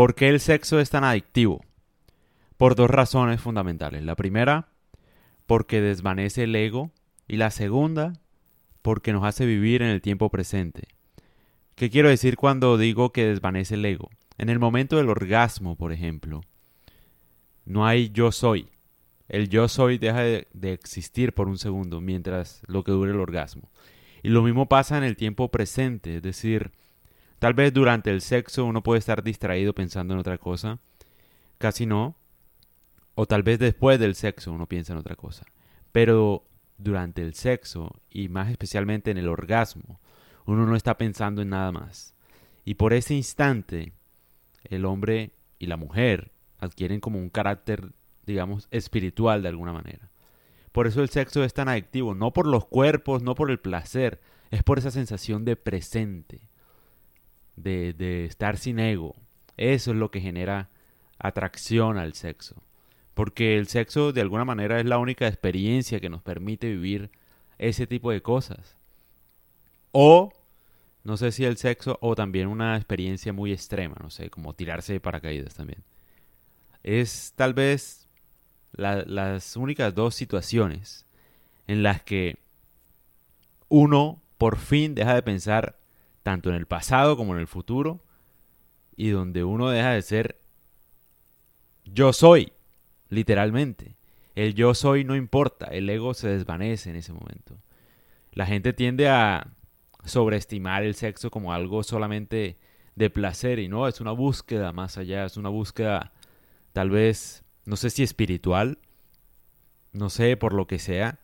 ¿Por qué el sexo es tan adictivo? Por dos razones fundamentales. La primera, porque desvanece el ego. Y la segunda, porque nos hace vivir en el tiempo presente. ¿Qué quiero decir cuando digo que desvanece el ego? En el momento del orgasmo, por ejemplo, no hay yo soy. El yo soy deja de, existir por un segundo mientras lo que dure el orgasmo. Y lo mismo pasa en el tiempo presente, es decir, tal vez durante el sexo uno puede estar distraído pensando en otra cosa, casi no, o tal vez después del sexo uno piensa en otra cosa. Pero durante el sexo, y más especialmente en el orgasmo, uno no está pensando en nada más. Y por ese instante, el hombre y la mujer adquieren como un carácter, digamos, espiritual de alguna manera. Por eso el sexo es tan adictivo, no por los cuerpos, no por el placer, es por esa sensación de presente, de, de estar sin ego. Eso es lo que genera atracción al sexo. Porque el sexo de alguna manera es la única experiencia que nos permite vivir ese tipo de cosas. O, no sé si el sexo, o también una experiencia muy extrema, no sé, como tirarse de paracaídas también es tal vez las únicas dos situaciones en las que uno por fin deja de pensar tanto en el pasado como en el futuro y donde uno deja de ser yo soy, literalmente. El yo soy no importa, el ego se desvanece en ese momento. La gente tiende a sobreestimar el sexo como algo solamente de placer y no, es una búsqueda más allá, es una búsqueda tal vez, no sé si espiritual, no sé por lo que sea,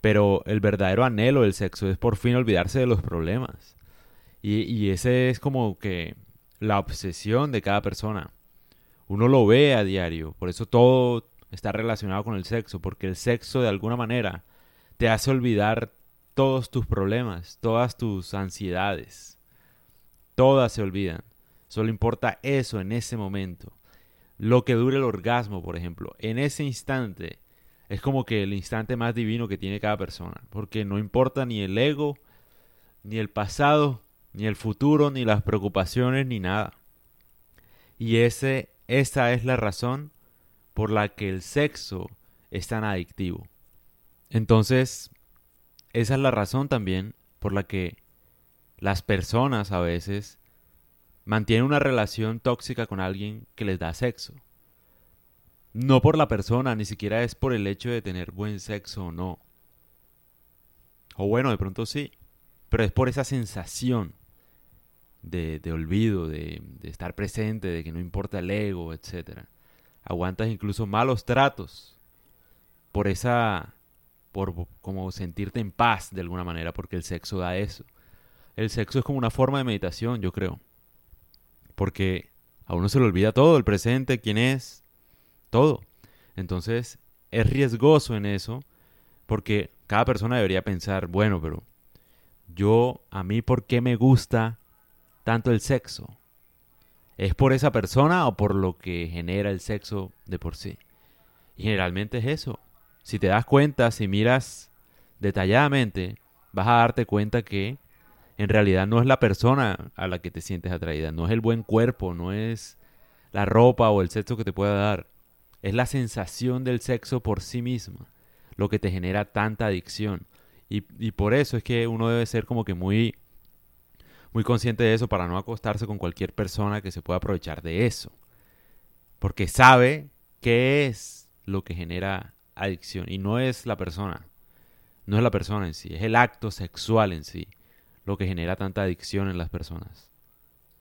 pero el verdadero anhelo del sexo es por fin olvidarse de los problemas. Y, y ese es como que la obsesión de cada persona. Uno lo ve a diario, por eso todo está relacionado con el sexo, porque el sexo de alguna manera te hace olvidar todos tus problemas, todas tus ansiedades. Todas se olvidan. Solo importa eso en ese momento lo que dure el orgasmo, por ejemplo. En ese instante es como que el instante más divino que tiene cada persona, porque no importa ni el ego, ni el pasado, ni el futuro, ni las preocupaciones, ni nada. Y ese, esa es la razón por la que el sexo es tan adictivo. Entonces, esa es la razón también por la que las personas a veces mantiene una relación tóxica con alguien que les da sexo. No por la persona, ni siquiera es por el hecho de tener buen sexo o no. O bueno, de pronto sí, pero es por esa sensación de, olvido, de, de, estar presente, de que no importa el ego, etc. Aguantas incluso malos tratos por esa, por como sentirte en paz de alguna manera, porque el sexo da eso. El sexo es como una forma de meditación, yo creo porque a uno se le olvida todo, el presente, quién es, todo. Entonces es riesgoso en eso porque cada persona debería pensar, bueno, pero yo, a mí, ¿por qué me gusta tanto el sexo? ¿Es por esa persona o por lo que genera el sexo de por sí? Y generalmente es eso. Si te das cuenta, si miras detalladamente, vas a darte cuenta que en realidad no es la persona a la que te sientes atraída, no es el buen cuerpo, no es la ropa o el sexo que te pueda dar, es la sensación del sexo por sí misma lo que te genera tanta adicción. Y, y por eso es que uno debe ser como que muy, muy consciente de eso para no acostarse con cualquier persona que se pueda aprovechar de eso. Porque sabe qué es lo que genera adicción. Y no es la persona. No es la persona en sí, es el acto sexual en sí lo que genera tanta adicción en las personas.